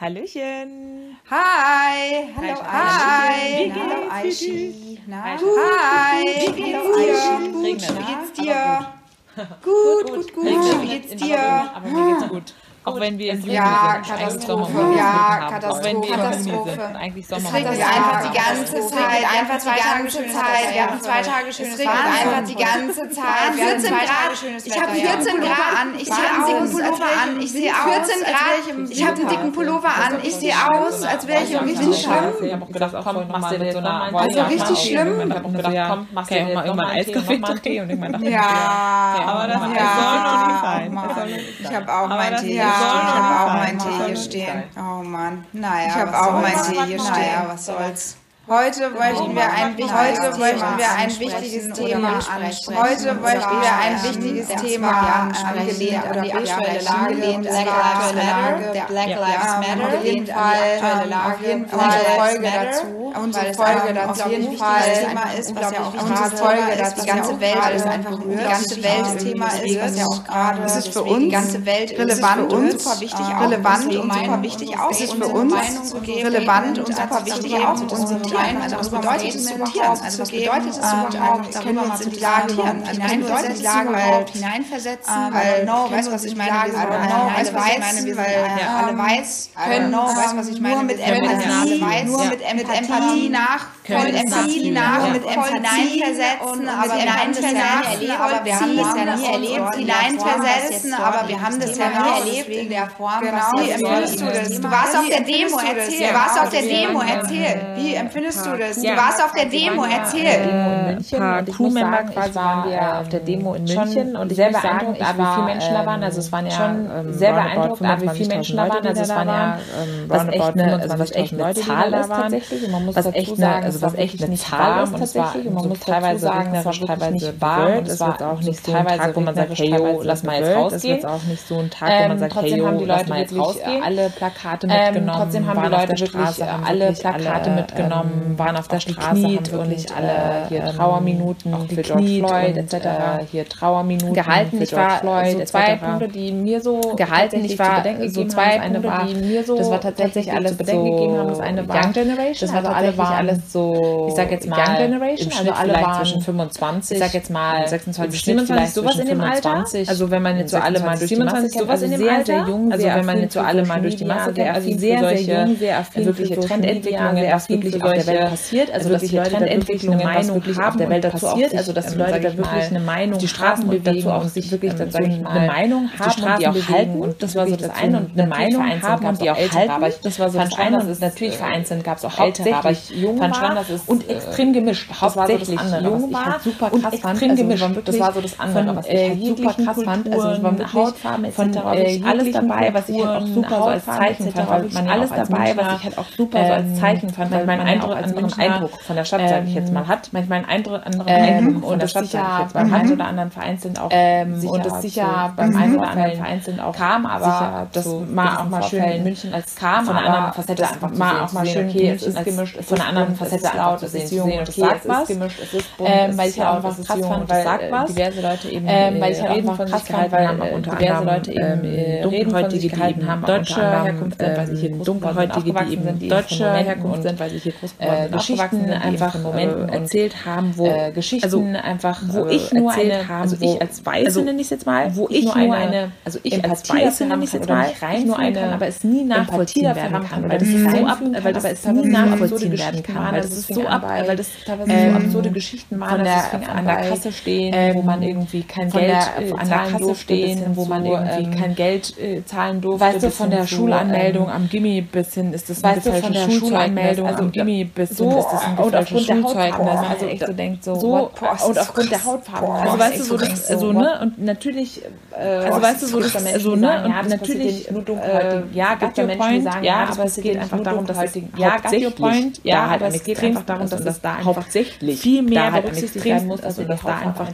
Hallöchen. Hi. Hallo Hi. Hallo Aishi. Na? Hi. Wie. Wie geht's dir? Gut, gut, gut. Wie geht's dir? Aber mir geht's gut. Auch wenn wir im Juni sind, eigentlich Sommer ja, Katastrophe. Auch wenn wir im sind, eigentlich Sommer. Es regnet einfach die ganze Zeit, einfach die ganze Zeit. Wir haben zwei Tage schönes Wetter. einfach die ganze Zeit. Wir haben zwei Tage schönes Ich habe 14 Grad an, ich sehe aus, als wäre ich 14 Grad. Ich habe einen dicken Pullover an, ich sehe aus, als wäre ich richtig schlimm. Ich habe auch gedacht, komm, machst du mit so einer Also richtig schlimm. Ich habe auch gedacht, komm, machst du dir mal irgendwann Eiskaffee und irgendwann Ja, aber das soll noch nicht sein. Ich habe auch mein Tee stimmt, ich habe auch mein Tee hier stehen. Oh Mann, naja. Ich habe auch mein Tee hier stehen. Naja, was soll's. Heute wollten wir ein, heute möchten wir ein wichtiges Thema ansprechen. Heute wollten wir ein wichtiges Thema ansprechen. an die aktuelle Lage, angelehnt Black Lives Matter. Der Black Lives Matter, auf jeden Fall, auf jeden Fall Folge dazu unsere Folge dazu auf jeden Fall das Thema ist, was ja auch unsere Folge dazu die ganze Welt ist einfach die ganze Welt das Thema ist, was ja auch gerade ist es für uns die ganze Welt relevant und super wichtig auch relevant und super wichtig auch ist für uns relevant und super wichtig auch unsere Themen also was bedeutet es überhaupt also was bedeutet es überhaupt können wir mal in die Lage hineinversetzen die Lage überhaupt hineinversetzen weil no weißt was ich meine also weiß weil alle weiß können no weiß was ich meine nur mit Empathie nur mit Empathie die nach können es nach mit Empfallein versetzen, aber wir haben das ja nie erlebt. Wir haben das ja nie erlebt. Hinein aber wir haben das ja nie erlebt in der Form. Genau, wie empfindest du das? Du warst auf der Demo, erzähl. Du warst auf der Demo, erzähl. Wie empfindest du das? Du warst auf der Demo, erzähl. Ein paar Crewmember quasi waren wir auf der ähm, Demo in München und ich sehr beeindruckt, wie viele Menschen da waren. Also es waren ja schon ähm, sehr beeindruckt, wie viele Menschen da waren. Also es waren ja ähm, also was echt eine Zahl ist tatsächlich. Man muss dazu sagen, es war echt eine Tarm und es und man muss teilweise sagen, das war teilweise warm und es wird auch nicht so ein Tag, wo man ähm, sagt, hey, lass mal jetzt rausgehen. Es wird auch nicht äh, so ein Tag, wo man sagt, hey, lass mal jetzt rausgehen. alle Plakate ähm, mitgenommen, trotzdem haben die Leute äh, wirklich alle Plakate ähm, mitgenommen, waren auf der Straße, haben wirklich alle äh, hier Trauerminuten für George Floyd etc. hier Trauerminuten gehalten. Ich war so zwei Punkte, die mir so gehalten. Ich war so zwei Punkte, die mir so das war tatsächlich alles zu bedenken gegeben haben. Das eine Young Generation, das war alles so ich sag jetzt mal Young Generation, also alle waren zwischen 25, ich sag jetzt mal 26, 27, sowas in dem Alter. Also wenn man jetzt so alle mal durch die Masse kennt, sowas also in dem also sehr, Alter, sehr jung, also wenn man jetzt so alle mal durch die Masse kennt, also sehr sehr jung, sehr affin wirkliche Trendentwicklungen, was wirklich auf der Welt passiert, also, also dass Leute Trendentwicklungen, was wirklich auf der Welt passiert, also dass Leute da wirklich eine Meinung die Straßen dazu auch sich wirklich ähm, eine Meinung haben die auch halten. Und das war so das eine und eine Meinung haben die auch halten, das war so das eine und natürlich vereinzelt gab es auch Ältere, aber ich jung war war ist, und äh, extrem gemischt. Hauptsächlich das war so das andere, jung halt war halt super krass und extrem fand. Also gemischt. Wirklich, das war so das andere, von, was ich äh, halt super krass fand. Also ich war wirklich Hautfarben etc. Von, äh, alles dabei, was ich halt auch super so als ähm, Zeichen fand. Weil man alles dabei, was ich halt auch super so als Zeichen fand, weil man Eindruck als anderen Eindruck von der Stadt, sage ich jetzt mal, ähm, hat. Manchmal einen Eindruck anderen ähm, Eindruck von der Stadt, sage ich jetzt mal, hat oder anderen Verein sind auch und das sicher beim einen oder anderen Verein sind auch kam, aber das mal auch mal schön in München als kam, von einer anderen Facette einfach mal auch mal schön okay, es ist gemischt, von einer anderen Facette es laut, es ist jung, es sagt was. Gemischt, es ist bunt, weil ich ja auch einfach krass fand, weil äh, diverse Leute eben weil ich reden von krass fand, weil unter diverse Leute eben äh, gehalten haben, deutsche Herkunft sind, weil sie hier ähm, dunkelhäutige, die eben deutsche Herkunft sind, weil sie hier groß äh, Geschichten einfach Momenten erzählt haben, wo Geschichten also, einfach wo ich nur eine also ich als also Weiße nenne ich es jetzt mal, wo ich nur eine also ich als Weiße nenne ich es jetzt mal, nur eine aber es nie nachvollziehen werden kann, weil das ist so ab, weil das ist nie nachvollziehen werden kann, weil das, ist so ab, bei, weil das teilweise ähm, so absurde Geschichten mal, von der, das an der Kasse stehen, ähm, wo man irgendwie kein Geld der, äh, an der Kasse stehen, wo ähm, man irgendwie kein Geld äh, zahlen durfte. Weißt du, von der zu, Schulanmeldung ähm, am Gimmi bis hin ist das weißt du, von der Schulanmeldung also am Gimmi bis hin ist das ein gefälschtes Schulzeugnis. Also echt so denkt so, so und aufgrund der Hautfarbe. Äh, also, also weißt du so, so ne und natürlich, also weißt du so, so ne und natürlich nur dunkelhäutig. Äh, ja, gibt ja Menschen, die sagen, ja, aber es geht einfach darum, dass ja, got your point, ja, aber es geht einfach darum, dass es da hauptsächlich viel mehr halt berücksichtigt werden muss, extremsten also dass da einfach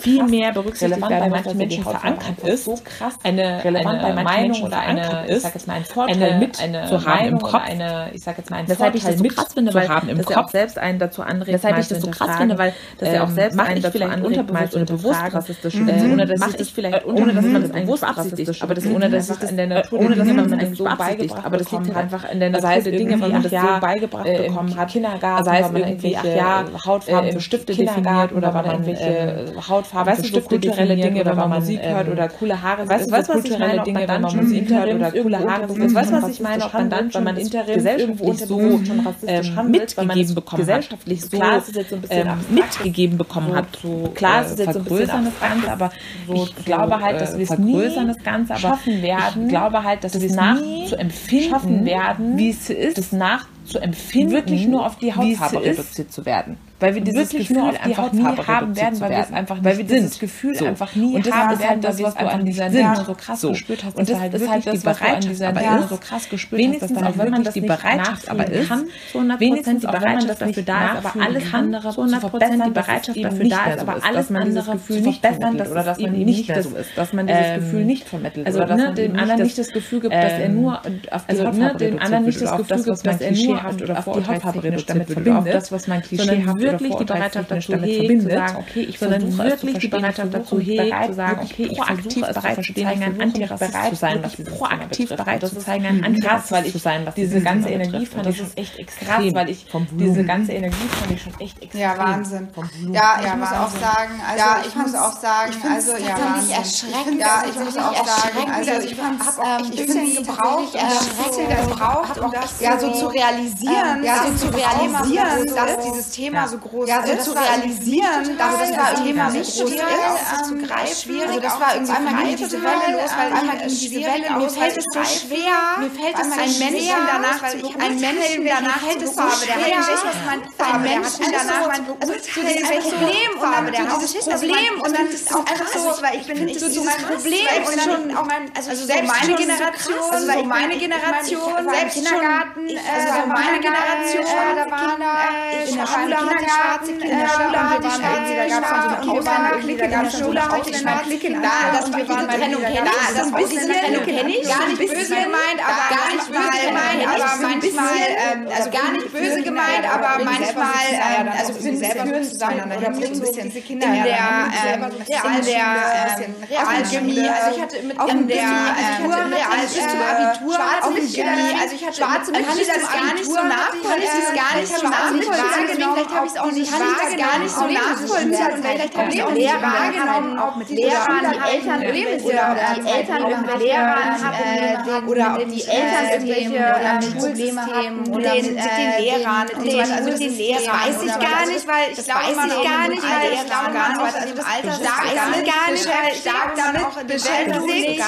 viel mehr berücksichtigt werden manchen Menschen verankert ist, so krass eine, relevant eine bei Meinung Menschen oder eine, verankert ich ist, sag jetzt mal, einen Vorteil eine, mit eine zu haben im Kopf. eine, ich sag jetzt mal, einen Weshalb ich Vorteil das so krass finde, weil haben im das ja auch Kopf. selbst einen dazu anregt, Weshalb ich das so krass finde, weil das ja auch ähm, selbst einen ich dazu anregt, unterbewusst oder bewusst rassistisch, mhm. äh, ohne dass ich das ich vielleicht ohne dass man das bewusst rassistisch, aber das ohne dass ich das in der Natur ohne dass man das so beigebracht aber das liegt halt einfach in der Das Natur der Dinge, weil man das so beigebracht äh, bekommen hat. Kindergarten, sei es weil man irgendwie, ach ja, Hautfarben äh, Stifte Kindergarten definiert oder weil man irgendwelche Hautfarben weißt du, kulturelle Dinge, wenn man Musik ähm, hört oder coole Haare, weißt du, was ich kulturelle Dinge, wenn man Musik hört oder coole Haare, weißt du, was ich meine, ob man dann, wenn man Interims irgendwo so ähm, mitgegeben es bekommen hat. gesellschaftlich so es ähm, mitgegeben bekommen hat. Klar, äh, es ist jetzt so ein bisschen vergrößern das abstrakt, Ganze, aber ich glaube halt, dass äh, wir es nie das schaffen werden, ich glaube halt, dass das wir es nachzuempfinden, werden, wie es ist, das nachzuempfinden, wirklich nur auf die Hautfarbe reduziert zu werden. Weil wir dieses Gefühl nur auf die einfach nie haben werden, weil wir es einfach Weil nicht wir dieses sind. Gefühl so. einfach nie und das haben ist werden, halt weil das, was du an dieser sind. so krass So. gespürt hast, Und dass das du halt ist wirklich halt die das, was du an dieser ist, so krass gespürt wenigstens hast, dass auch wenn man das die nicht Bereitschaft aber ist, kann, zu 100% wenigstens die Bereitschaft das dafür da ist, aber alles andere zu zu 100% verbessern, die Bereitschaft dafür nicht da ist, aber ist, alles andere Gefühl nicht verbessern, dass man eben nicht das- so ist, dass man dieses Gefühl nicht vermittelt also ne, man dem anderen das, nicht das Gefühl gibt, dass er ähm, nur auf die also, Hautfarbe das reduziert wird, auf das, was man auf, klischeehaft auf oder vorurteilstechnisch damit verbindet, verbindet, das, was man klischeehaft wirklich die Bereitschaft dazu hegt, zu sagen, okay, ich sondern es wirklich die Bereitschaft dazu hegt, zu sagen, okay, ich proaktiv versuche es bereit zu zeigen, ich ein Antirassist zu sein, was proaktiv bereit zu Das zeigen, ist ein Antirassist weil ich zu sein, was diese ganze Energie fand ich das schon ist echt extrem, weil ich diese ganze Energie fand ich schon echt extrem. Ja, Wahnsinn. Ja, ich muss auch Wahnsinn. sagen, also Ja, ich, muss auch sagen, also ja, Wahnsinn. erschreckend, Ja, also ich muss auch sagen, erschreckend, also also ich auch ähm, echt ein ich bisschen find's gebraucht, tatsächlich um das erschreckend, so, also gebraucht, hab um das ja, so, zu realisieren, ja, so dass zu dieses realisieren, Thema so dass dieses. Thema so groß ja, so ist. zu Das realisieren, dass das total Thema so nicht groß ist, ähm, zu greifen. schwierig, Also das war zu irgendwie einmal ging greifen, diese Welle los, weil ähm, einmal ging diese Welle, mir auch fällt zu es so greifen. schwer, Mir fällt es ein so Menschen danach weil zu ich ein Menschen danach zu so Farbe, der hat nicht, was man ein Menschen danach so, also also so dieses Problem und dann der hat dieses es- also Problem und dann also ist das auch krass, so, weil ich bin nicht das so so krass, Problem und dann auch mein, also also so selbst meine so Generation, so also meine Generation, selbst Kindergarten, also so meine Generation, da waren in der Schule schwarze Kindergarten, Kinder, äh, und wir waren schwarze irgendwie, da gab's dann so waren irgendwie, Clique da gab's dann so Clique, da, das wir war diese Trennung. kenne ich, das ein bisschen Ausländertrennung Trennung. kenne ich, gar ein nicht böse bisschen, gemeint, aber gar nicht böse gemeint, aber aber ein manchmal, bisschen, ähm, also gar nicht böse gemeint, aber manchmal, ähm, also wir selber führen zusammen oder bringen so bisschen diese Kinder in der, ähm, in der ähm, Realchemie, also ich hatte mit in der ähm, Realschule, Abitur, auf dem äh, also ich hatte schwarze Mitschüler das gar nicht so nachvollziehen, kann ich das gar nicht so nachvollziehen, vielleicht habe ich es auch nicht gar nicht so nachvollziehen und vielleicht habe ich es auch nicht wahrgenommen, auch mit Lehrern, die Eltern oder die Eltern mit Lehrern haben oder ob die Eltern irgendwelche oder mit Schulsystemen oder mit den Lehrern und so weiter, also den Lehrern weiß ich gar nicht, weil ich glaube man gar nicht, weil ich glaube nicht, also das Alter stark damit gar nicht, stark damit beschäftigt,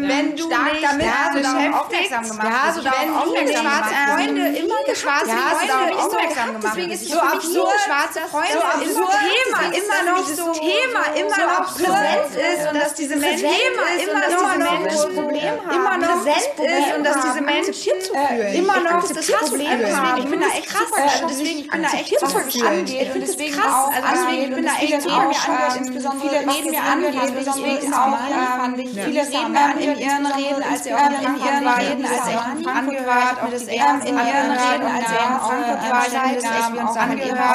wenn du stark damit aufmerksam gemacht ja, so darauf aufmerksam schwarze Freunde immer schwarze Freunde aufmerksam gemacht deswegen ist so absurd schwarze Freunde so Thema immer noch so Thema immer noch präsent ist und dass diese Menschen immer noch diese Problem haben. immer noch präsent ist und dass diese Menschen immer noch das Problem haben. ich bin da echt krass. deswegen ich bin da echt mich angeht und deswegen auch also deswegen ich bin da echt Themen mir angeht insbesondere viele reden mir angeht deswegen auch viele reden mir in ihren Reden als sie auch in ihren Reden als auch in Frankfurt war auch das in ihren Reden als sie auch in Frankfurt war das echt wir uns angehört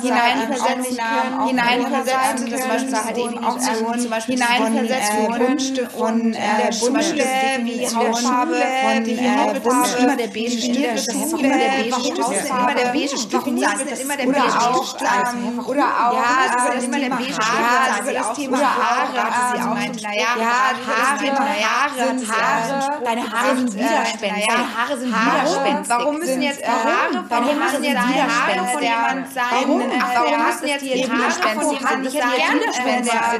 hineinversetzen können hineinversetzen das zum Beispiel halt eben auch zum Beispiel hineinversetzen Wünsche von der Buntstifte wie Hautfarbe von Hautfarbe immer der beige Stift immer der beige Stift immer der beige Stift immer der beige Stift oder auch ja immer der beige Stift. Das Thema Haare sie auch naja Haare. Haare Haare deine Haare sind widerspenstig deine Haare sind widerspenstig. warum müssen jetzt Haare warum müssen jetzt Haare von. Warum? Äh, der müssen jetzt die Haare von Ich hätte gerne.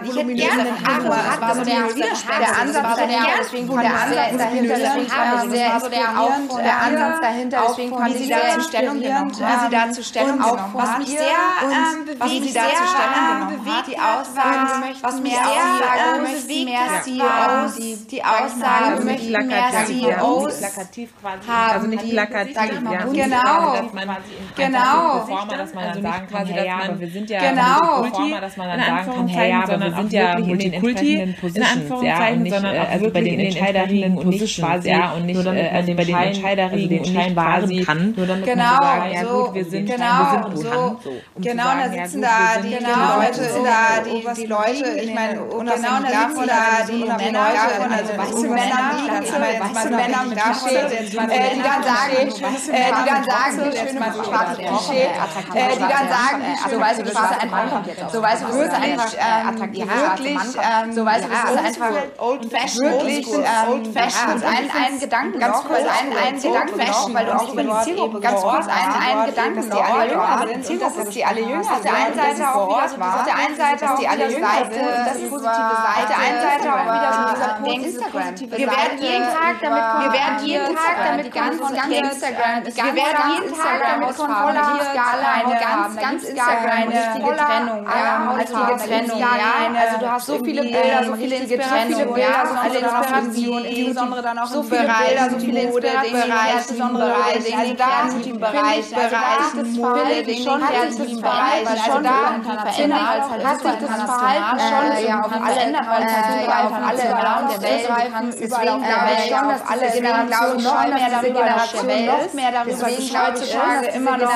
Ich hätte gerne Haare. Das war so der Der Ansatz dahinter, deswegen fand ich dahinter, deswegen fand ich sehr inspirierend. Der Ansatz dahinter, deswegen fand ich sehr Stellung genommen, wie sie da zu Stellung genommen was mich sehr ähm, bewegt, was sie da sehr, zu Stellung ähm, genommen bewegt hat, die hat, Aussage, war, wir was mich mehr sehr CEOs, ähm, bewegt war war die, die Aussage, möchten mehr. CEOs haben, also nicht die- plakativ, ja. genau. Genau. Dass man Also dann sagen kann, quasi, hey, dass ja, man- aber wir sind ja Genau. Multikulti, dass man dann sagen kann, hey, ja, aber wir sind ja in den Multikulti, entsprechenden in Positions, ja, Anführungszeichen, und nicht, sondern äh, also bei den entscheidenden Positions, ja, und nicht, äh, also bei den Entscheiderigen also den und nicht quasi nur damit Genau, man sagen, ja gut, wir sind, genau, wir sind so, genau, sagen, da sitzen da wir die, genau, Leute, da die, Leute, ich meine, genau, da sitzen da die Männer, davon, also weiße Männer, ich meine, weiße Männer mit Klischee, äh, die dann sagen, äh, die dann sagen, schöne schwarze Klischee, äh, die dann sagen, so weißt du, das ist einfach, so weißt du, das ist einfach, ähm, wirklich, so weißt du, das ist einfach old fashioned, wirklich, old fashioned, ein, ein Gedanken ganz kurz, ein, ein Gedanken weil du auch über die Zielgruppe ganz kurz, ein, ein Gedanken die alle jünger sind, das ist die alle jünger sind, auf der einen Seite auch wieder so, auf der einen Seite auch die alle jünger sind, das positive Seite, auf der einen Seite. Auch wieder so dieser Punkt Instagram. Wir werden jeden Tag damit, wir werden jeden Tag damit ganz, ganz Instagram, wir werden jeden Tag damit konfrontiert, eine ganz, ganz Instagram, richtige Trennung, ja, richtige Trennung, ja, also du hast so viele Bilder, so viele Inspirationen, ja, so viele Inspirationen, insbesondere dann auch so viele Bilder, so viele Inspirationen, insbesondere in den kreativen Bereich, Bereich, Mode, schon kreativen Bereich, also da verändert hat sich das Verhalten schon ja auf alle Länder, weil es halt auf alle Raum der Welt deswegen glaube ich schon, dass alle Generationen noch mehr darüber Generation noch mehr darüber heutzutage immer noch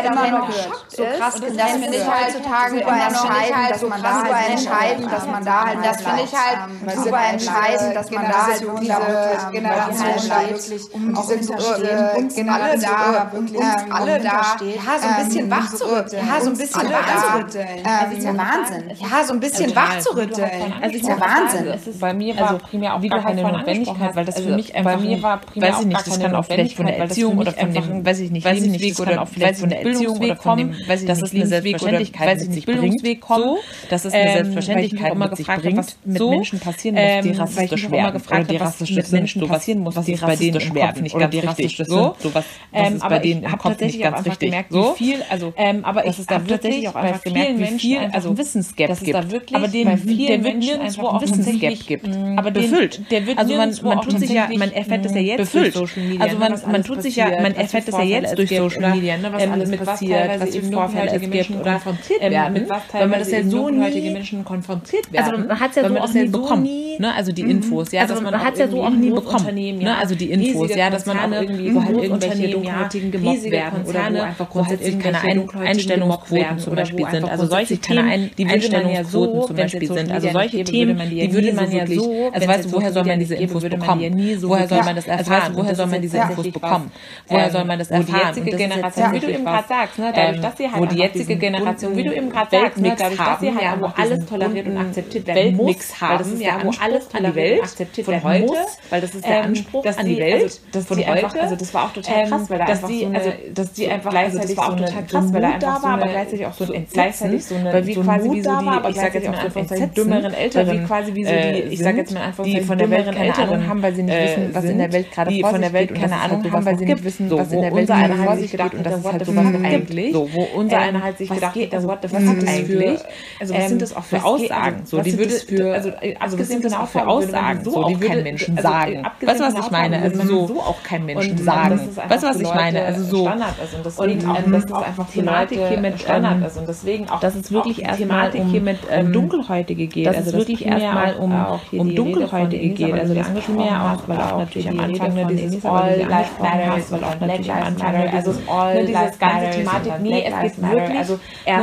heutzutage immer noch so krass und das finde ich heutzutage super entscheidend, dass man da halt entscheidend, dass man da halt das finde ich halt super entscheidend, dass man da halt diese Generation wirklich um auch hinterstehen, alle da wirklich alle da ja so ein bisschen wach zu rütteln, ja so ein bisschen wach zu rütteln, das ist ja Wahnsinn, ja so ein bisschen wach zu rütteln, Also ich ist ja Wahnsinn. es ist bei mir war primär auch gar halt keine Notwendigkeit, weil das für also mich einfach bei mir ein- war primär weiß ich nicht, das kann auch vielleicht von der Notwendigkeit, weil das Erziehung für oder mich von dem, weiß ich nicht, weiß ich nicht, Lebensweg das kann oder auch vielleicht vielleicht von der oder von dem, weiß ich dass nicht, es eine Selbstverständlichkeit oder sich Bildungsweg bringt, kommt, so, dass es ähm, eine mich Selbstverständlichkeit immer mit sich bringt, was mit so, Menschen passieren muss, die ähm, ich rassistisch immer werden gefragt oder die rassistisch mit Menschen passieren muss, was die bei denen im Kopf nicht ganz die richtig so. sind, so was, was Ähm, ist aber bei denen im Kopf nicht ganz richtig. So, viel, also ähm, aber ich habe tatsächlich auch einfach gemerkt, wie viel, also einen Wissensgap gibt. aber den, der wird nirgendwo auch Wissensgap gibt. Mm, Aber befüllt. Also man- tut sich ja- man erfährt das ja jetzt durch befüllt. Social Media, Also man, tut sich ja, man erfährt das ja jetzt durch Social Media, ne, was ähm, alles mit passiert, teilweise was für Vorfälle es dunkelhäutige gibt Menschen oder konfrontiert ähm, werden, was weil man das ja so nie Menschen konfrontiert werden. Also man hat's ja so auch nie bekommen, nie, ne, also die Infos, ja, Also dass man man hat's ja so auch nie bekommen, Großunternehmen, ne, also die Infos, ja, dass man auch irgendwie, wo halt irgendwelche Dunkelhäutigen ja, gemobbt werden oder wo einfach halt grundsätzlich keine Ein Dunkelhäutigen Einstellungsquoten zum Beispiel sind. Also solche keine Themen, die ja Einstellungsquoten zum Beispiel sind. Also solche Themen, die ja würde man so ja so, also weißt du, woher soll man diese Infos bekommen? ja Woher soll man das erfahren. erfahren? Woher soll man diese Infos bekommen? Woher soll man das wo die erfahren? jetzige Generation, wie du eben gerade sagst, ne, dadurch, ähm, dass sie halt wo die jetzige Generation, wie du eben gerade sagst, dadurch, dass sie halt ja, wo alles toleriert und akzeptiert werden muss, haben, weil das ist ja, wo alles an die Welt akzeptiert von heute, muss, weil das ist der ähm, Anspruch dass an die die- Welt also, dass von heute, einfach- also das war auch total ähm, krass, weil da dass einfach die- so eine, also, dass die einfach- gleichzeitig also das war auch so eine, total so krass, weil da einfach so war, aber eine- gleichzeitig auch so ein Entsetzen, so eine- weil wie so quasi wie so die, ich sag jetzt mal auch einfach dümmeren Älteren, wie quasi wie so äh, die- ich sag jetzt mal einfach die von der Welt dümmeren keine Ahnung haben, weil sie nicht äh, wissen, was in der Welt gerade vor von sich der Welt keine Ahnung haben, weil sowas sie nicht wissen, was in der Welt gerade vor sich geht und das ist sowas halt noch eigentlich. Wo unser Ähm, einer halt sich gedacht hat, also what the was fuck sind das eigentlich? Also was sind das auch für Aussagen? also So, die würde also, also sind das auch für Aussagen, so So, die kein würde Menschen also, sagen. abgesehen Weißt du, was ich meine? Also so- so auch kein Menschen und, sagen. das ist einfach Weißt du, was ich meine? Also so Standard ist und deswegen und, auch, ähm, das ist einfach Thematik Leute hier mit Standard ähm, ist und deswegen auch dass es wirklich erstmal um, hier mit ähm, Dunkelhäutige geht. dass also es wirklich erstmal um, um Dunkelhäutige geht. Also das angesprochen hast, auch, weil auch natürlich am Anfang nur dieses All Life Matters, weil auch natürlich am Anfang also dieses All dieses Lives ganze Matters Thematik, nee, es geht wirklich also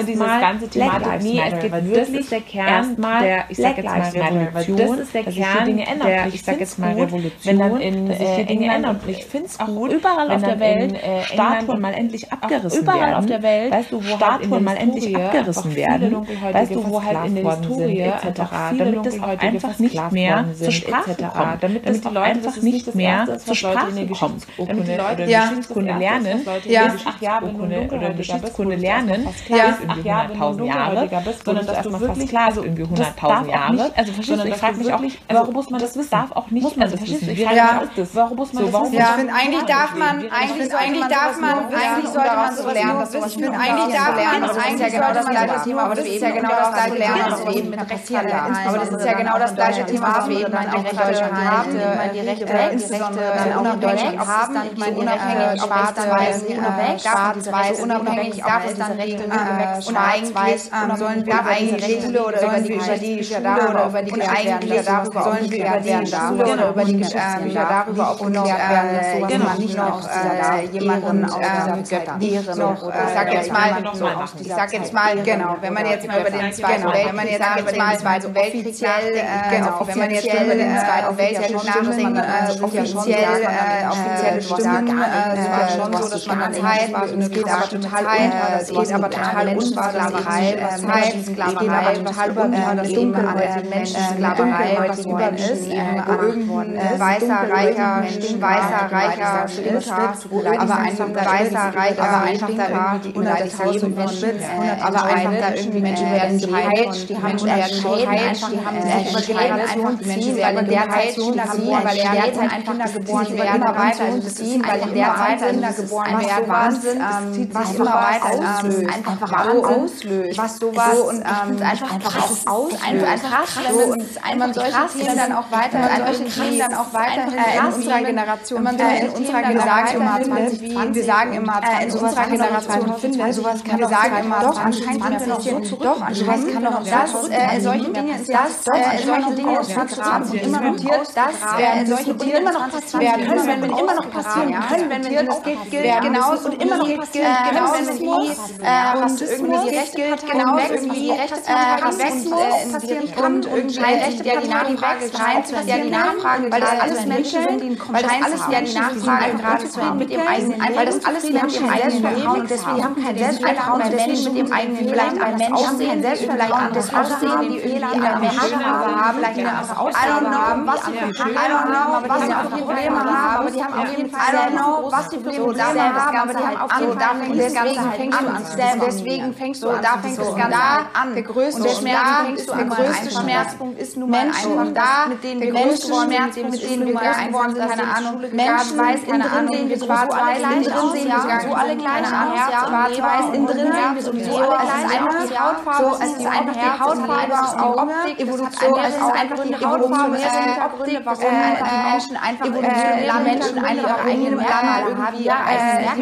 dieses erstmal ganze Thematik, nee, es geht wirklich ist der Kern erstmal der, ich sag jetzt mal, Revolution, das ist der dass sich hier Dinge ändern. der, Und ich sag find's jetzt mal gut, Revolution, wenn dann in dass sich hier äh, Dinge ändern. und ich finde es auch gut, überall auf der Welt in, äh, Statuen mal endlich abgerissen überall werden. auf der Welt weißt du, wo Statuen halt in der mal endlich abgerissen werden. Weißt du, wo halt in der Historie etc., damit das auch einfach nicht mehr zur Sprache kommt, damit das die Leute, das ist nicht mehr zur Sprache kommt. Damit die Leute. Geschichtskunde lernen, der ach ja, wenn du oder Geschichtskunde lernen, ist ach ja, wenn du 100.000 Jahre, sondern dass du wirklich, also irgendwie das 100.000 darf auch Jahre. also verstehst du, ich frage mich wirklich- also warum muss man das wissen? darf auch nicht, Muss man also das wissen? wie Ja. das? Warum muss man So, das warum wissen? Ich Ja. finde, eigentlich darf man, eigentlich, eigentlich darf man, eigentlich sollte man sowas lernen. Ich finde, eigentlich darf man, eigentlich ja genau das gleiche Thema, aber das ist ja genau das gleiche lernen, was wir eben mit Rechtsverleihung Aber das ist ja genau das gleiche Thema, was wir eben dann auch in Deutschland haben. Die Rechte, insbesondere dann auch in Deutschland haben. Ich meine, unabhängig, schwarz-weiß, schwarz-weiß, unabhängig gab es dann Rechte, schwarz-weiß, sollen wir eigentlich Schule oder über die Geschichtsbücher darüber, über die eigentlich darüber sollen wir über die Schule oder über die Geschichtsbücher darüber aufgeklärt werden, dass man nicht noch jemanden aus dieser Zeit. Lehren noch, ich sag jetzt mal, ich sag jetzt mal, genau, wenn man jetzt mal über den Zweiten Weltkrieg, wenn man jetzt über den Zweiten Weltkrieg genau, wenn man jetzt über den Zweiten Weltkrieg nachdenkt, offiziell, offizielle Stimmen, es war schon so, dass man dann Zeit, es geht aber total unter, es geht aber total unter Sklaverei, Sklaverei, total unter das Dunkelhäutige Menschensklaverei, was über ist, wo irgendein weißer, reicher, weißer, reicher Schlinter, aber einfach ein weißer, reicher, aber einfach da irgendwie unter das Leben Menschen, aber einfach da irgendwie Menschen werden geheilt, die haben werden geheilt, die haben übergeben, einfach die Menschen werden Zeit Kinder geboren, weil in der Zeit einfach geboren werden, weiter ziehen, weil in der Zeit Kinder geboren werden, Wahnsinn, was immer weiter auslöst, einfach auslöst, was sowas und einfach einfach auslöst, einfach krass, so und man solche Themen dann auch weiter, an solche Themen dann auch weiterhin in unserer Generation, man in unserer Generation immer 20, wir sagen immer in unserer Generation findet, sowas kann wir sagen immer doch anscheinend sind wir noch so zurück, doch sowas kann doch das solche Dinge das solche Dinge ist vergraben und immer notiert, das werden solche Dinge immer noch passieren können, wenn wir immer noch passieren können, wenn wir das gilt genauso und immer noch passieren genau wenn die Rassismus irgendwie die rechte genau irgendwie die rechte Rassismus passieren kann und rechte ja die Nachfrage scheint ja die Nachfrage weil das alles Menschen sind die weil das alles ja die Nachfrage gerade zu mit dem eigenen weil das alles Menschen im Selbstvertrauen deswegen haben kein Selbstvertrauen deswegen mit dem eigenen vielleicht ein Mensch haben kein Selbstvertrauen das Aussehen die Fehler die ein Mensch haben vielleicht eine Ausgabe haben was sie für I don't know was sie für Probleme haben aber die haben auf jeden Fall I don't know was sie für Probleme haben aber die haben auf jeden Fall deswegen fängst du an deswegen fängst du da fängt das Ganze an der größte Schmerzpunkt der größte Schmerzpunkt ist nun mal einfach da mit denen wir Menschen Schmerzpunkt mit denen wir groß geworden sind keine Ahnung. Menschen weiß keine Ahnung sehen wir schwarz-weiß innen drin sehen wir so alle kleine Ahnung schwarz-weiß innen drin sehen wir sowieso alle kleine die Hautfarbe so es ist einfach die Hautfarbe die Optik Evolution es ist einfach die Hautfarbe Optik warum die Menschen einfach Menschen einfach in jedem Land irgendwie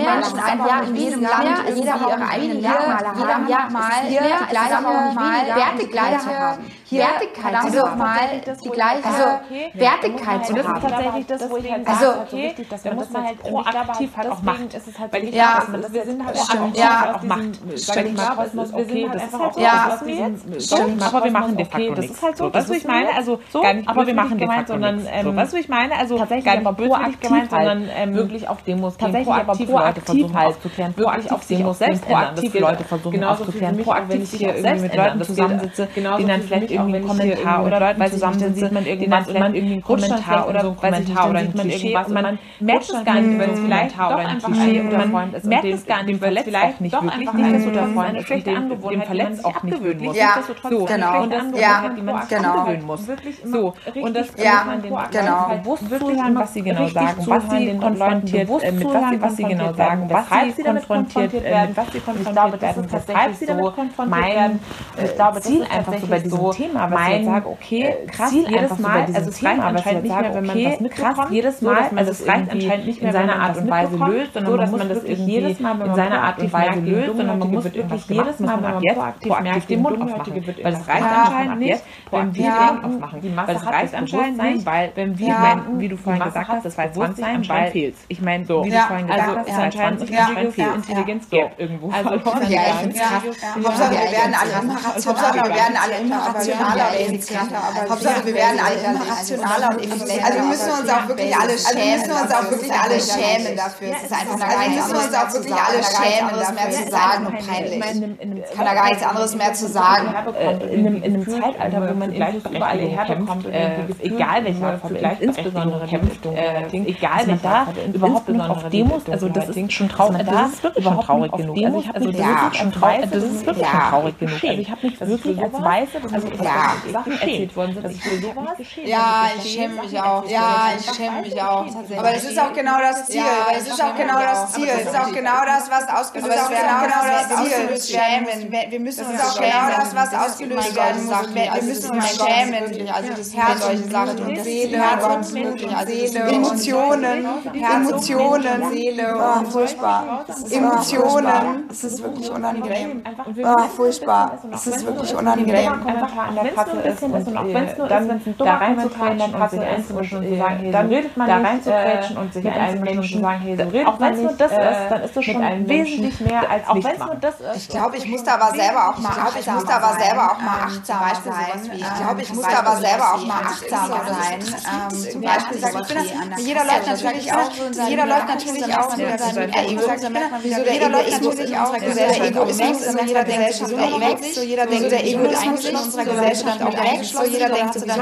Menschen einfach in jedem Land jeder ihre eigenen Merkmale haben jeder mal die gleiche mal Wertigkeit zu haben Wertigkeit zu haben mal die gleiche Wertigkeit zu Und das ist haben tatsächlich das, wo ich halt Also, sage, so wichtig, dass man das halt proaktiv halt auch macht. Ist es halt weil ich Ja, dass man das wir sind halt stimmt. Ja. halt auch macht. Sag ich mal, Kosmos, wir sind halt einfach auch Ja. aus diesem, sag ich mal, aber wir machen de facto nichts. Das ist halt so, weißt du, ich meine, also so, gar nicht, aber wir machen de facto sondern, ähm, weißt du, ich meine, also tatsächlich gar nicht proaktiv gemeint, sondern ähm, wirklich auf Demos gehen, proaktiv Leute versuchen aufzuklären, wirklich auf Demos selbst proaktiv Leute versuchen aufzuklären, proaktiv sich auch selbst mit Leuten zusammensitze, denen dann vielleicht irgendwie einen Kommentar oder Leuten weil zusammensitzen, sieht man irgendwas und man irgendwie einen Kommentar oder so ein Kommentar oder ein Klischee und man merkt es gar nicht, wenn es vielleicht doch einfach ein oder Freund ist merkt es gar nicht, weil es vielleicht nicht wirklich nicht das oder Freund ist und dem, dem verletzt auch nicht gewöhnen muss. Ja, so, genau. Und das Ja, genau. angewöhnen muss. So, und das Ja, man den genau. bewusst zuhören, was sie genau sagen, was sie konfrontiert, äh, mit was sie, was sie genau sagen, was sie konfrontiert werden, was sie konfrontiert werden, weshalb sie damit konfrontiert werden. Ich glaube, Ziel einfach so bei diesem Thema, was ich sage, okay, krass, jedes Mal, also es reicht anscheinend nicht mehr, wenn man was mitbekommt, jedes Mal, also es reicht anscheinend nicht mehr, in seiner Art und Weise löst, sondern dass man das irgendwie jedes Mal, in seiner Art und Weise löst, sondern man muss wirklich jedes Mal, wenn man proaktiv den Mund aufmachen, weil es reicht anscheinend nicht, wenn wir den Mund aufmachen, weil es reicht anscheinend nicht, weil wenn wir, wie du vorhin gesagt hast, das war jetzt Bewusstsein, weil ich meine, so, wie du vorhin also gesagt hast, ist anscheinend anscheinend anscheinend Intelligenz irgendwo Also, ja, ich find's krass. Hauptsache, wir werden alle. Hauptsache, wir werden alle immer rational. Rationaler oder effizienter. Hauptsache, wir werden alle immer rationaler und effizienter. Also wir müssen uns auch wirklich alle schämen. Also wir müssen uns auch wirklich alle schämen dafür. Es ist einfach also wir müssen uns auch wirklich alle schämen, das mehr zu sagen und peinlich. Ich kann da gar nichts anderes mehr zu sagen. In einem Zeitalter, wo man vielleicht überall herbekommt, egal welcher vielleicht insbesondere kämpft, egal welcher überhaupt noch auf Demos, also das ist schon traurig, das ist wirklich schon traurig genug. Also ich habe nicht wirklich schon traurig, das ist wirklich schon traurig genug. Also ich habe nicht wirklich als Weiße, also ja. Sachen erzählt worden sind, ich will sowas. Ja, ich schäme mich auch. Ja, ich schäme mich auch. Aber das ist auch genau das Ziel. Es ist auch genau das Ziel. Es ist auch genau das, was ausgelöst werden muss. Genau das Ziel. Schämen. Wir müssen uns auch genau das, was ausgelöst werden muss. Wir müssen uns schämen. Also das Herz solche Sachen und Seele, Herz wirklich, also Emotionen, Emotionen, Seele, oh, furchtbar. Emotionen. Es ist wirklich unangenehm. Furchtbar. Es ist wirklich unangenehm. An der Kasse ist und auch wenn es nur dann ist, da reinzukreischen und sich einzumischen und zu sagen, hey, dann redet man da reinzukreischen und sich mit einem Menschen sagen, hey, so redet auch wenn es nur das ist, dann ist das schon wesentlich mehr als auch wenn es nur das ist. Ich glaube, ich muss da aber selber auch mal ich muss da aber selber auch mal achtsam sein. Ich glaube, ich muss da aber selber auch mal achtsam sein. Zum Beispiel sagt jeder läuft natürlich auch jeder läuft natürlich auch mit seinem Ego. Jeder läuft natürlich auch mit seinem Egoismus in unserer Gesellschaft auch wächst. So jeder denkt, der Egoismus in unserer Gesellschaft auch wächst. So jeder denkt, so dann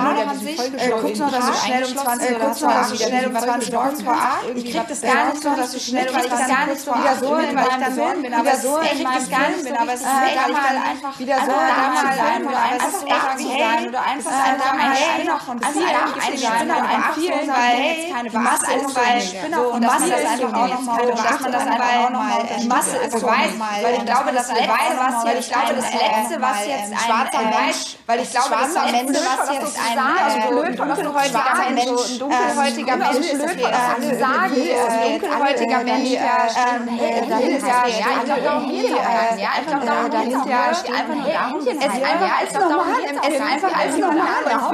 guck noch, dass du schnell um 20 oder guck noch, dass du schnell um 20 kurz vor 8. Ich krieg das gar nicht so, dass du schnell, weil ich das gar nicht so wieder so in meinem Gehirn bin, aber so in meinem Gehirn bin, aber es ist weil ich dann einfach wieder so da mal sein oder einfach echt zu sein oder einfach da mal hey, noch von vielen ein Spinner und ein vielen, weil jetzt keine Masse ist, weil so und dass man das einfach auch nochmal dass man das einfach auch nochmal Masse ist Beweis, weil ich glaube, das Beweis, was jetzt ich glaube, das letzte, was jetzt ein schwarzer Mensch, weil ich glaube, das letzte, was jetzt ein blöd dunkelhäutiger Mensch, ein dunkelhäutiger Mensch, was alle sagen, dunkelhäutiger Mensch, dahinter, es einfach nur darum, es ist einfach als normal, es ist einfach als normal, also,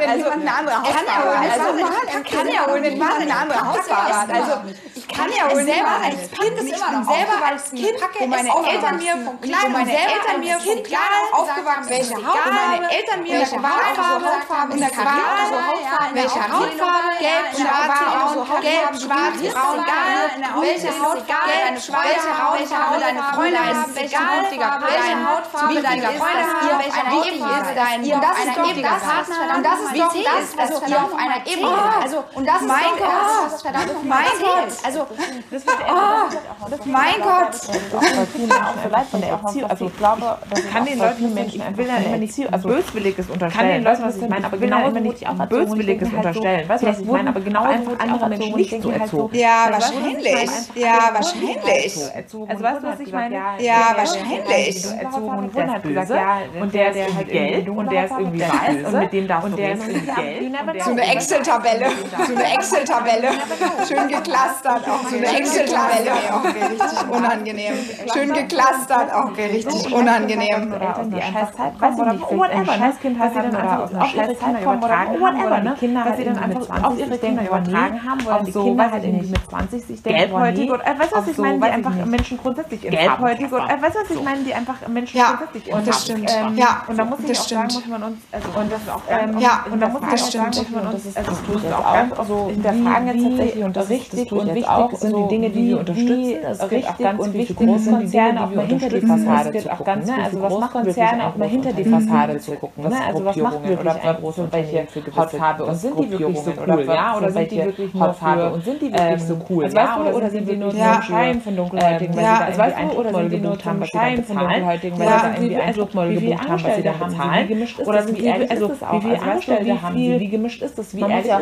wenn jemand eine andere Hausfahrt, also, kann ja wohl nicht machen, eine andere Hausfahrt, also, ich kann ja wohl selber als Kind, ich bin selber als Kind, wo meine Eltern mir vom kleinen, meine Eltern mir vom kleinen aufgewachsen, welche Hautfarbe, meine Eltern mir welche Hautfarbe, in der Karriere, welche Hautfarbe, gelb, schwarz, braun, gelb, schwarz, braun, egal, welche Hautfarbe, deine welche Hautfarbe deine Freunde ist, welche Hautfarbe deine Hautfarbe Freunde haben, welche Hautfarbe dein, und das ist doch das Partner, und das ist doch das, also ihr auf einer Ebene, also, und das ist mein Gott, mein Gott, also, mein Gott, vielleicht von der Erziehung, also ich glaube, das kann den Leuten Menschen, ich will ja immer nicht also böswilliges unterstellen, weißt du, was ich meine, aber genau nicht auch böswilliges unterstellen, weißt du, was ich meine, aber genau einfach andere Menschen nicht so erzogen. Ja, wahrscheinlich, ja, wahrscheinlich. Also weißt du, was ich meine? Ja, wahrscheinlich. Erzogen und der ist böse und der ist irgendwie Geld und der ist irgendwie weiß und mit dem darfst du reden. So eine Excel-Tabelle, so eine Excel-Tabelle, schön geklustert, auch so eine Excel-Tabelle, auch richtig unangenehm. Schön geklustert, auch richtig unangenehm. Eltern, die einfach Zeit kommen oder whatever, ne? Kind hat dann oder aus einer Scheißzeit kommen oder whatever, ne? Kinder, dass sie dann einfach auf ihre Kinder übertragen haben, weil die Kinder halt irgendwie mit 20 sich denken, gelbhäutig oder, weißt du, was ich meine, die einfach Menschen grundsätzlich in gelbhäutig oder, weißt du, was ich meine, die einfach Menschen grundsätzlich in und das stimmt. Ja, und da muss ich auch sagen, muss man uns, also, und das ist auch ja, und da muss man auch sagen, muss man uns, also, das tust du auch ganz so hinterfragen jetzt tatsächlich und das richtig und wichtig sind die Dinge, die wir unterstützen, es gibt auch ganz viele Großkonzerne auch mal hinter die Fassade zu gucken, ne? also was macht Konzerne auch mal hinter die Fassade zu gucken, ne? also was macht wirklich oder große welche Hautfarbe und sind die wirklich so cool, ja, oder sind die wirklich für, und sind die wirklich so cool, also du, oder sind die nur Schein von Dunkelhäutigen, weil sie da irgendwie oder sind die nur zum Schein von Dunkelhäutigen, weil sie da irgendwie Eindruckmolle gebucht haben, sie da bezahlen, oder sind die, also wie viele Angestellte haben sie, wie gemischt ist das, wie ehrlich auch,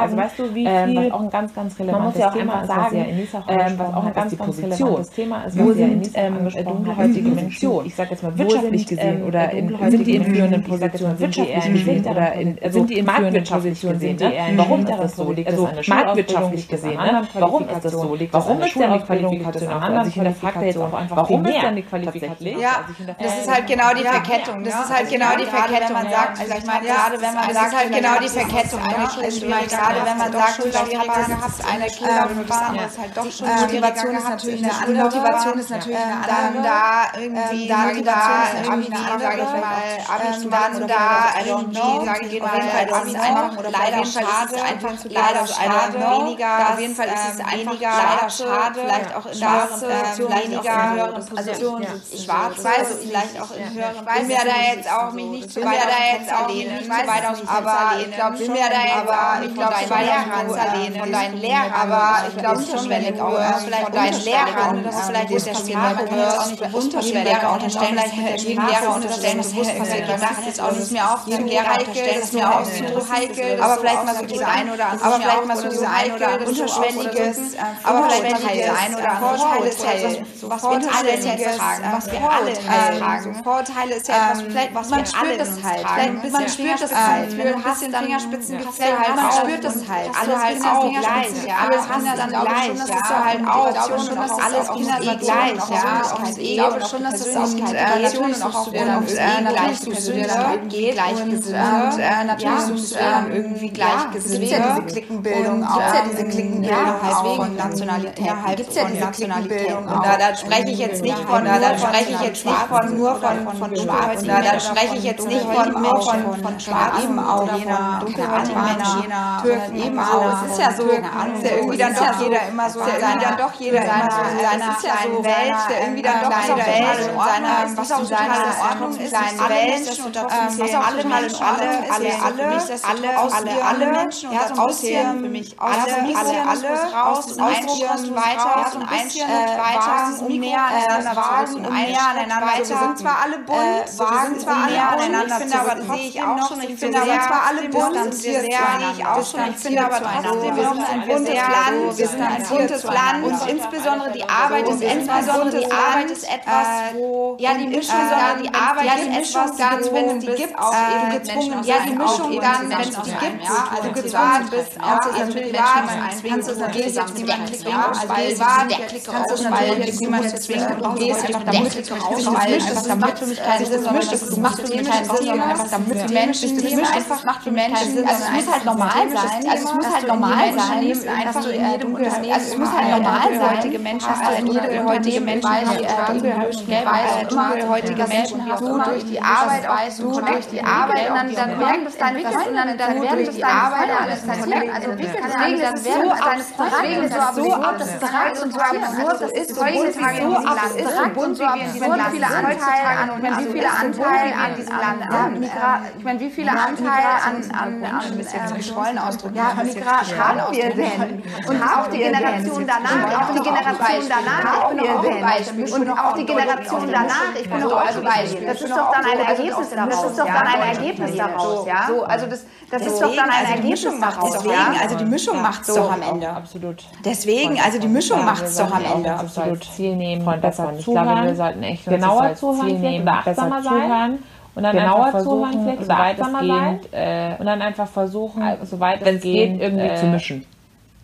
also weißt du, wie viel, auch ein ganz, ganz relevantes Thema ist, was ja auch was auch ein ganz, ganz relevantes Thema ist, wo sind dunkelhäutige Menschen, ich sage jetzt mal wirtschaftlich gesehen, oder sind die in führenden Positionen, wirtschaftlich gesehen, oder sind die in marktwirtschaftlich gesehen, warum ist das so, liegt also marktwirtschaftlich gesehen, warum ist das so, liegt warum ist denn die Qualifikation? Auch, also ich hinterfrage jetzt auch einfach, warum ist denn die Qualifikation, ja, das ist halt genau die Verkettung, das ist halt genau die Verkettung, man sagt, vielleicht mal gerade wenn man sagt, halt genau die Verkettung, eigentlich gerade wenn man sagt, vielleicht gehabt eine Killer, du bist andere ist halt doch schon die Motivation ist natürlich eine andere. Motivation ist natürlich eine andere. Dann da irgendwie, dann da irgendwie, sage ich mal, dann da irgendwie, sage ich mal, auf jeden Fall einfach oder leider schade, einfach zu leider schade, weniger, auf jeden Fall ist es weniger leider schade, vielleicht auch in höheren weniger höheren Positionen, schwarz-weiß, vielleicht auch in höheren Ich will mir da jetzt auch mich nicht zu weit lehnen, zu weit aus aber ich glaube, da jetzt auch nicht von deinen Lehrern von deinen Lehrern, aber ich glaube unterschwellig auch vielleicht von deinen Lehrern, dass es vielleicht mit der Sprache hörst, unterschwellig auch unterstellen, vielleicht jedem Lehrer unterstellen, das bewusst passiert, das ist auch nicht mehr auf Lehrer unterstellen, das ist mir auch zu heikel, aber vielleicht mal so diese ein oder andere, aber vielleicht mal so diese ein oder andere unterschwelliges, aber vielleicht mal diese ein oder andere Vorurteile, was wir alle tragen, was wir alle tragen. Vorurteile ist ja etwas, was man spürt das halt, man spürt das halt, wenn du hast den Fingerspitzengefühl man spürt das halt, alle halt auch gleich, ja, alles Kinder dann gleich, ja, das ist halt auch schon, dass alles Kinder eh gleich, ja, ich glaube schon, dass das auch Relationen auch und natürlich suchst du dir dann irgendwie Gleichgesinnte und natürlich suchst du irgendwie Gleichgesinnte. Es gibt ja diese Klickenbildung auch, ja diese Klickenbildung halt von Nationalität, gibt es ja diese Klickenbildung und da, spreche ich jetzt nicht von, da, da spreche ich jetzt nicht von nur von, von Schwarzen, da, spreche ich jetzt nicht von, von, von Schwarzen auch jener dunkelhäutigen Menschen, Türken eben auch. Es ist ja so, es ist ja irgendwie dann doch jeder immer so, irgendwie dann doch jeder immer so. in seiner kleinen Welt, der irgendwie dann doch so Welt in seiner, was auch in Ordnung ist, kleinen Welt, was auch alle in Ordnung ist, alle, alle, alle, alle Menschen und das Auszählen für mich, alle, alle, alle, raus und ein Schritt weiter und ein Schritt weiter, um näher aneinander um näher aneinander weiter. Wir sind zwar alle bunt, wir sind zwar alle aneinander, ich finde aber trotzdem noch, ich finde aber zwar alle bunt, wir sehe ich auch schon, ich finde aber trotzdem, wir sind ein buntes Land, wir sind ein buntes Land und insbesondere die Arbeit ist insbesondere die Arbeit ist etwas, wo ja die Mischung, die Arbeit ja, die ist etwas, wenn es die gibt, auch eben gezwungen, ja die Mischung dann, wenn es die gibt, also gezwungen bist, auch also privat, kannst du es natürlich jetzt niemanden zwingen, also privat kannst du es natürlich niemanden zwingen und gehst einfach damit, einfach damit für mich keinen Sinn, das macht für mich keinen Sinn, einfach damit die Menschen, das einfach macht für Sinn, also es muss halt normal sein, also es muss halt normal sein, einfach in jedem Unternehmen, also es muss halt normal sein, heutige Menschen hast du in jedem heutige Menschen, dunkelhäutige Menschen hast du durch die Arbeit, du durch die Arbeit dann merkt es deine und dann während es deine Arbeit alles also deswegen ist es so deswegen ist es so abstrakt und so absurd, das ist so heutzutage so abstrakt und so absurd viele Anteile an wie viele Anteile an diesem Land haben. Ich meine, wie viele Anteile an, an, an, ein bisschen geschwollen ausdrücken. Ja, Migrat haben wir denn? Und auch die Generation danach, auch die Generation danach, ich bin auch ein Beispiel. Und auch die Generation danach, ich bin auch ein Beispiel. Das ist doch dann ein Ergebnis daraus. Das ist doch dann ein Ergebnis daraus, ja? So, also das, das ist doch dann ein Ergebnis daraus. Deswegen, also die Mischung macht es doch am Ende. Absolut. Deswegen, also die Mischung macht es doch am Ende. Absolut. Ziel nehmen, besser zuhören. Ich glaube, wir sollten echt genauer zuhören, nehmen, besser zuhören und dann genauer einfach versuchen, zuhören, soweit es geht, äh, und dann einfach versuchen, soweit es geht, irgendwie äh, zu mischen.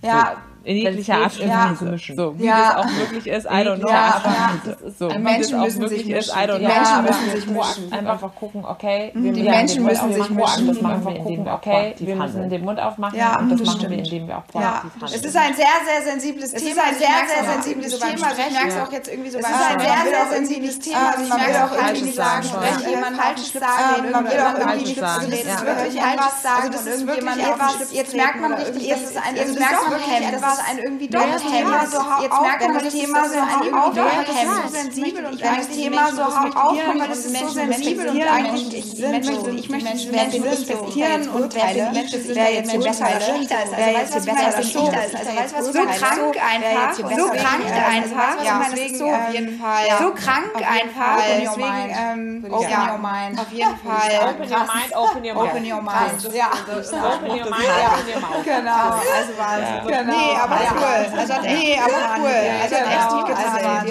Ja, so in jeglicher Art ja. zu mischen. So, wie ja. das auch möglich ist, I don't know. Ja, aber das ist so. Die Menschen müssen sich mischen. Ist, I don't die Menschen müssen sich mischen. Einfach gucken, okay, wir die Menschen müssen sich mischen. Das machen wir, indem wir okay, wir müssen den Mund aufmachen ja, und das, das machen wir, indem wir auch proaktiv ja. handeln. Es ist ein sehr, sehr sensibles Thema. Es ist ein sehr, sehr sensibles Thema. Ich merke es auch jetzt irgendwie so Es ist ein sehr, sehr sensibles Thema. Ich merke auch irgendwie nicht sagen, spreche jemand falsches sagen. Man will auch irgendwie nicht sagen. Es ist wirklich etwas sagen und irgendjemand etwas. Jetzt merkt man richtig, dass es ein, jetzt merkt man wirklich etwas, ein irgendwie doch das Thema so hau Jetzt merkt man das Thema so hau auf, weil das ist so sensibel und das Thema so hau auf, weil das ist so sensibel und eigentlich ich möchte ich möchte Menschen respektieren und wer jetzt hier besser oder schlechter ist, wer jetzt hier besser oder schlechter ist, also weißt was so krank einfach, so krank einfach, ja, deswegen auf jeden Fall, so krank einfach, deswegen open your mind, auf jeden Fall, open your mind, open your mind, open your mind, ja, open your mind, open your mouth, genau, also Wahnsinn, nee, aber cool. Also hat nee, aber cool. Also hat echt gut getan.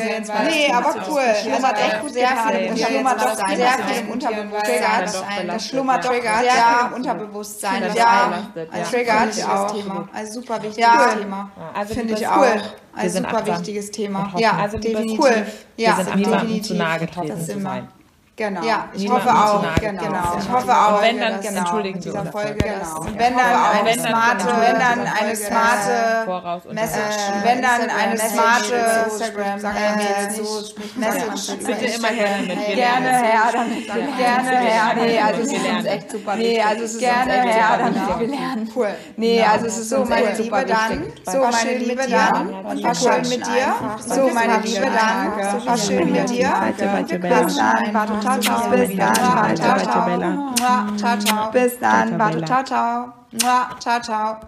Nee, aber cool. Das hat echt gut sehr viel. Das schlummert doch sehr viel im Unterbewusstsein. Das schlummert doch sehr viel im Unterbewusstsein. Ja, triggert auch. Thema. Also super wichtiges Thema. Also finde ich auch. Also super wichtiges Thema. Ja, also definitiv. Cool. Ja, definitiv. zu nahe getreten zu sein. Genau. Ja, ich hoffe auch. Genau. genau. Ich hoffe auch. Und wenn dann, genau, entschuldigen dieser genau. Folge, genau. Und wenn dann eine smarte, wenn dann eine smarte Message, wenn dann eine smarte Instagram, Message. Bitte immer her damit. Gerne her damit. Gerne her. Nee, also es ist echt super. Nee, also es ist gerne her damit. Wir lernen. Cool. Nee, also es ist so, meine Liebe dann. So, meine Liebe dann. War schön mit dir. So, meine Liebe dann. War schön mit dir. Bis dann. Ciao, ciao. Bis dann. Ciao, ciao. Ciao, ciao. Bis dann. Warte, ciao, ciao. Ciao, ciao.